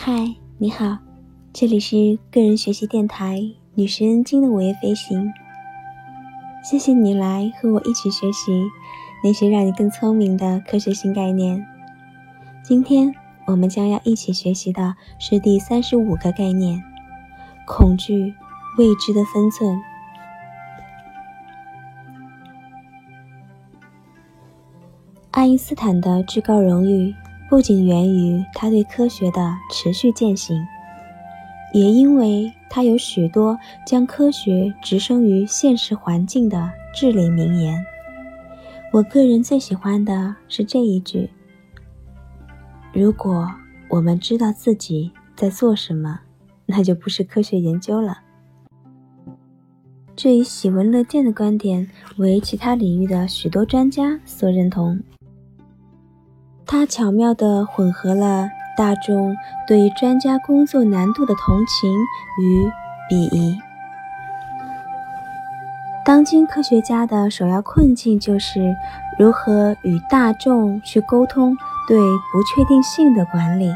嗨，你好，这里是个人学习电台女神恩经的午夜飞行。谢谢你来和我一起学习那些让你更聪明的科学新概念。今天我们将要一起学习的是第三十五个概念：恐惧未知的分寸。爱因斯坦的至高荣誉。不仅源于他对科学的持续践行，也因为他有许多将科学置身于现实环境的至理名言。我个人最喜欢的是这一句：“如果我们知道自己在做什么，那就不是科学研究了。”这一喜闻乐见的观点为其他领域的许多专家所认同。他巧妙地混合了大众对专家工作难度的同情与鄙夷。当今科学家的首要困境就是如何与大众去沟通对不确定性的管理，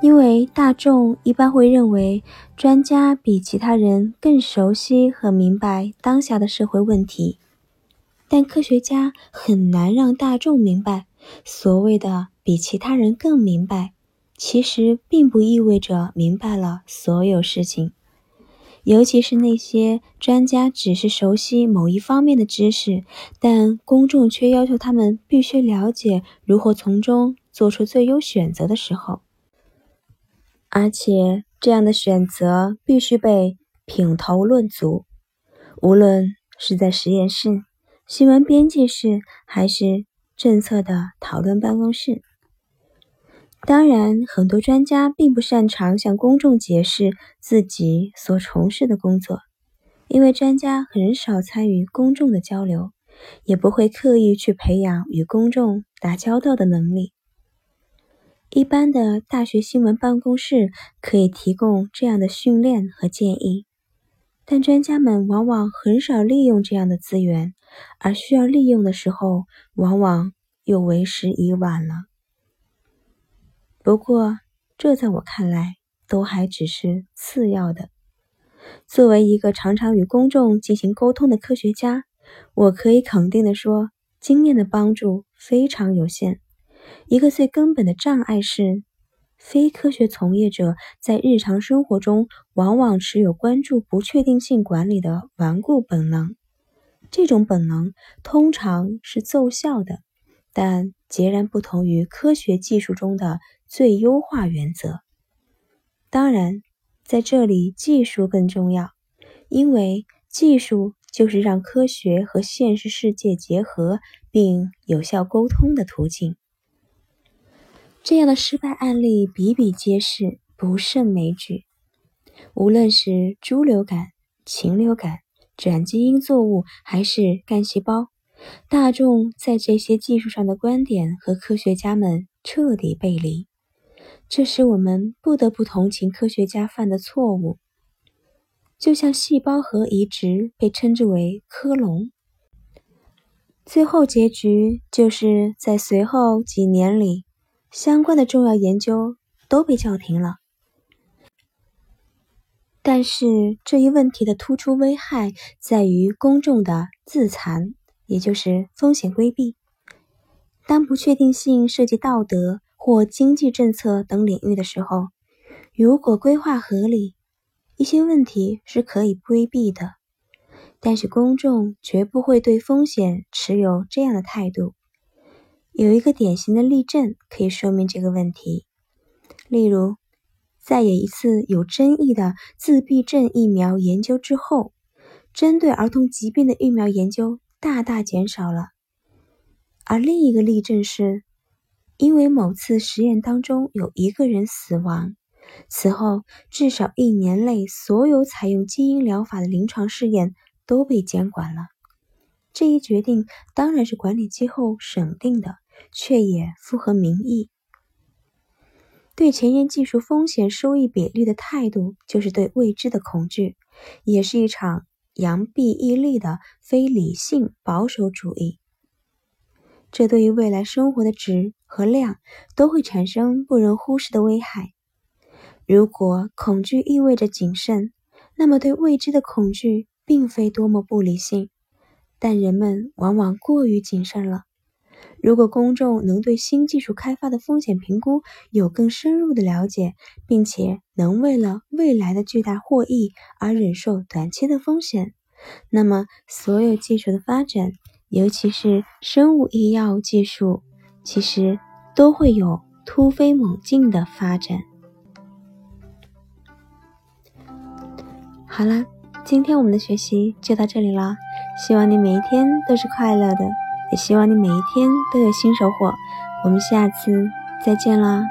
因为大众一般会认为专家比其他人更熟悉和明白当下的社会问题。但科学家很难让大众明白，所谓的比其他人更明白，其实并不意味着明白了所有事情。尤其是那些专家只是熟悉某一方面的知识，但公众却要求他们必须了解如何从中做出最优选择的时候，而且这样的选择必须被品头论足，无论是在实验室。新闻编辑室还是政策的讨论办公室。当然，很多专家并不擅长向公众解释自己所从事的工作，因为专家很少参与公众的交流，也不会刻意去培养与公众打交道的能力。一般的大学新闻办公室可以提供这样的训练和建议。但专家们往往很少利用这样的资源，而需要利用的时候，往往又为时已晚了。不过，这在我看来都还只是次要的。作为一个常常与公众进行沟通的科学家，我可以肯定的说，经验的帮助非常有限。一个最根本的障碍是。非科学从业者在日常生活中往往持有关注不确定性管理的顽固本能，这种本能通常是奏效的，但截然不同于科学技术中的最优化原则。当然，在这里技术更重要，因为技术就是让科学和现实世界结合并有效沟通的途径。这样的失败案例比比皆是，不胜枚举。无论是猪流感、禽流感、转基因作物，还是干细胞，大众在这些技术上的观点和科学家们彻底背离，这使我们不得不同情科学家犯的错误。就像细胞核移植被称之为“克隆”，最后结局就是在随后几年里。相关的重要研究都被叫停了，但是这一问题的突出危害在于公众的自残，也就是风险规避。当不确定性涉及道德或经济政策等领域的时候，如果规划合理，一些问题是可以规避的，但是公众绝不会对风险持有这样的态度。有一个典型的例证可以说明这个问题。例如，在有一次有争议的自闭症疫苗研究之后，针对儿童疾病的疫苗研究大大减少了。而另一个例证是，因为某次实验当中有一个人死亡，此后至少一年内所有采用基因疗法的临床试验都被监管了。这一决定当然是管理机构审定的。却也符合民意。对前沿技术风险收益比率的态度，就是对未知的恐惧，也是一场扬臂抑利的非理性保守主义。这对于未来生活的质和量都会产生不容忽视的危害。如果恐惧意味着谨慎，那么对未知的恐惧并非多么不理性，但人们往往过于谨慎了。如果公众能对新技术开发的风险评估有更深入的了解，并且能为了未来的巨大获益而忍受短期的风险，那么所有技术的发展，尤其是生物医药技术，其实都会有突飞猛进的发展。好啦，今天我们的学习就到这里啦，希望你每一天都是快乐的。也希望你每一天都有新收获，我们下次再见啦。